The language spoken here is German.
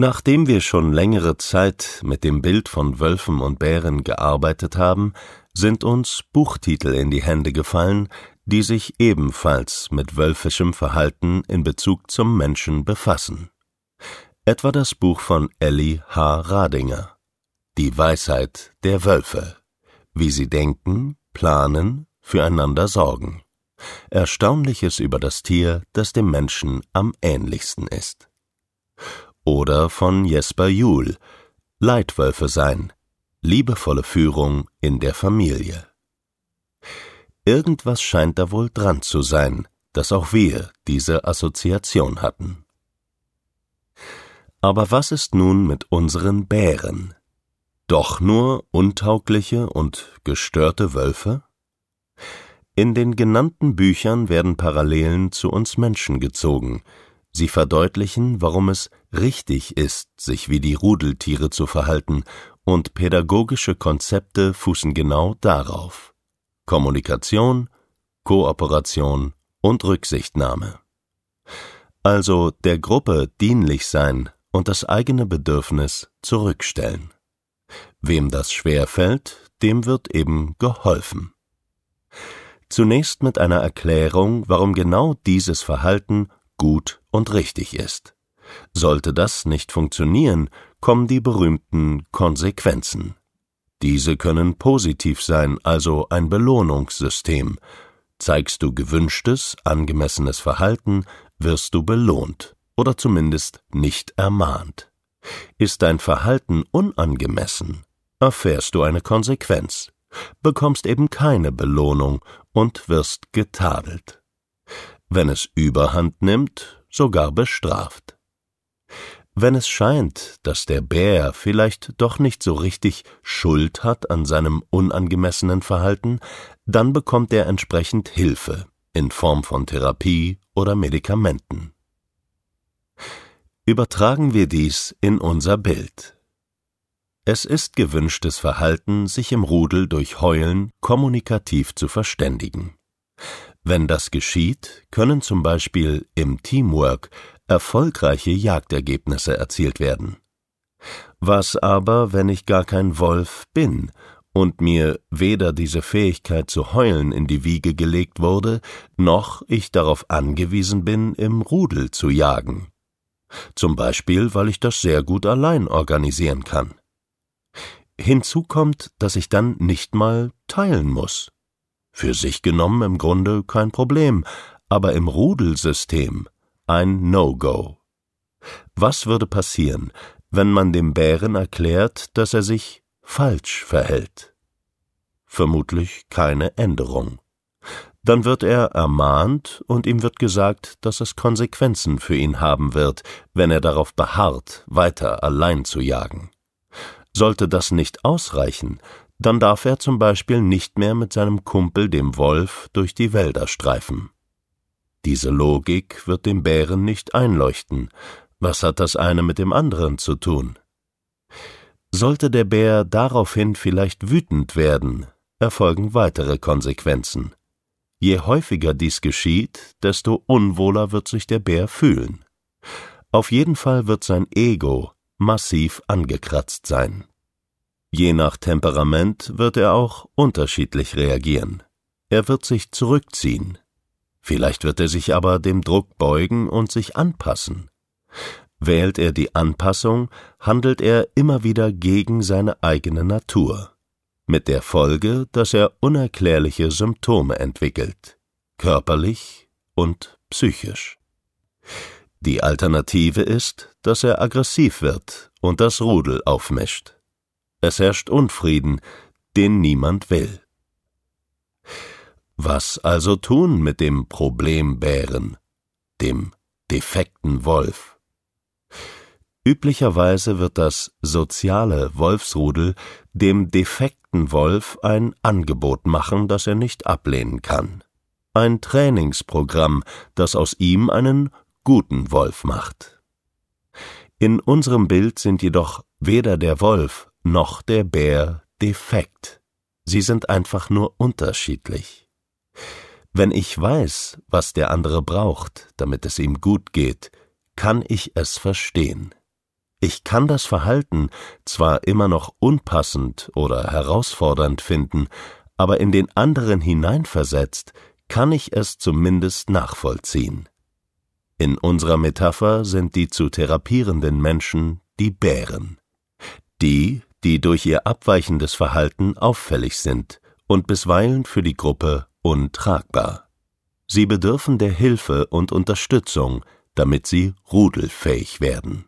Nachdem wir schon längere Zeit mit dem Bild von Wölfen und Bären gearbeitet haben, sind uns Buchtitel in die Hände gefallen, die sich ebenfalls mit wölfischem Verhalten in Bezug zum Menschen befassen. Etwa das Buch von Elli H. Radinger Die Weisheit der Wölfe Wie sie denken, planen, füreinander sorgen. Erstaunliches über das Tier, das dem Menschen am ähnlichsten ist oder von Jesper Juhl Leitwölfe sein, liebevolle Führung in der Familie. Irgendwas scheint da wohl dran zu sein, dass auch wir diese Assoziation hatten. Aber was ist nun mit unseren Bären? Doch nur untaugliche und gestörte Wölfe? In den genannten Büchern werden Parallelen zu uns Menschen gezogen, Sie verdeutlichen, warum es richtig ist, sich wie die Rudeltiere zu verhalten, und pädagogische Konzepte fußen genau darauf. Kommunikation, Kooperation und Rücksichtnahme. Also der Gruppe dienlich sein und das eigene Bedürfnis zurückstellen. Wem das schwer fällt, dem wird eben geholfen. Zunächst mit einer Erklärung, warum genau dieses Verhalten gut und richtig ist. Sollte das nicht funktionieren, kommen die berühmten Konsequenzen. Diese können positiv sein, also ein Belohnungssystem. Zeigst du gewünschtes, angemessenes Verhalten, wirst du belohnt oder zumindest nicht ermahnt. Ist dein Verhalten unangemessen, erfährst du eine Konsequenz, bekommst eben keine Belohnung und wirst getadelt. Wenn es überhand nimmt, sogar bestraft. Wenn es scheint, dass der Bär vielleicht doch nicht so richtig Schuld hat an seinem unangemessenen Verhalten, dann bekommt er entsprechend Hilfe in Form von Therapie oder Medikamenten. Übertragen wir dies in unser Bild. Es ist gewünschtes Verhalten, sich im Rudel durch Heulen kommunikativ zu verständigen. Wenn das geschieht, können zum Beispiel im Teamwork erfolgreiche Jagdergebnisse erzielt werden. Was aber, wenn ich gar kein Wolf bin und mir weder diese Fähigkeit zu heulen in die Wiege gelegt wurde, noch ich darauf angewiesen bin, im Rudel zu jagen? Zum Beispiel, weil ich das sehr gut allein organisieren kann. Hinzu kommt, dass ich dann nicht mal teilen muss. Für sich genommen im Grunde kein Problem, aber im Rudelsystem ein No-Go. Was würde passieren, wenn man dem Bären erklärt, dass er sich falsch verhält? Vermutlich keine Änderung. Dann wird er ermahnt und ihm wird gesagt, dass es Konsequenzen für ihn haben wird, wenn er darauf beharrt, weiter allein zu jagen. Sollte das nicht ausreichen, dann darf er zum Beispiel nicht mehr mit seinem Kumpel dem Wolf durch die Wälder streifen. Diese Logik wird dem Bären nicht einleuchten. Was hat das eine mit dem anderen zu tun? Sollte der Bär daraufhin vielleicht wütend werden, erfolgen weitere Konsequenzen. Je häufiger dies geschieht, desto unwohler wird sich der Bär fühlen. Auf jeden Fall wird sein Ego massiv angekratzt sein. Je nach Temperament wird er auch unterschiedlich reagieren. Er wird sich zurückziehen. Vielleicht wird er sich aber dem Druck beugen und sich anpassen. Wählt er die Anpassung, handelt er immer wieder gegen seine eigene Natur, mit der Folge, dass er unerklärliche Symptome entwickelt, körperlich und psychisch. Die Alternative ist, dass er aggressiv wird und das Rudel aufmischt. Es herrscht Unfrieden, den niemand will. Was also tun mit dem Problembären, dem defekten Wolf? Üblicherweise wird das soziale Wolfsrudel dem defekten Wolf ein Angebot machen, das er nicht ablehnen kann. Ein Trainingsprogramm, das aus ihm einen guten Wolf macht. In unserem Bild sind jedoch weder der Wolf noch der Bär defekt. Sie sind einfach nur unterschiedlich. Wenn ich weiß, was der andere braucht, damit es ihm gut geht, kann ich es verstehen. Ich kann das Verhalten zwar immer noch unpassend oder herausfordernd finden, aber in den anderen hineinversetzt, kann ich es zumindest nachvollziehen. In unserer Metapher sind die zu therapierenden Menschen die Bären. Die, die durch ihr abweichendes Verhalten auffällig sind und bisweilen für die Gruppe untragbar. Sie bedürfen der Hilfe und Unterstützung, damit sie rudelfähig werden.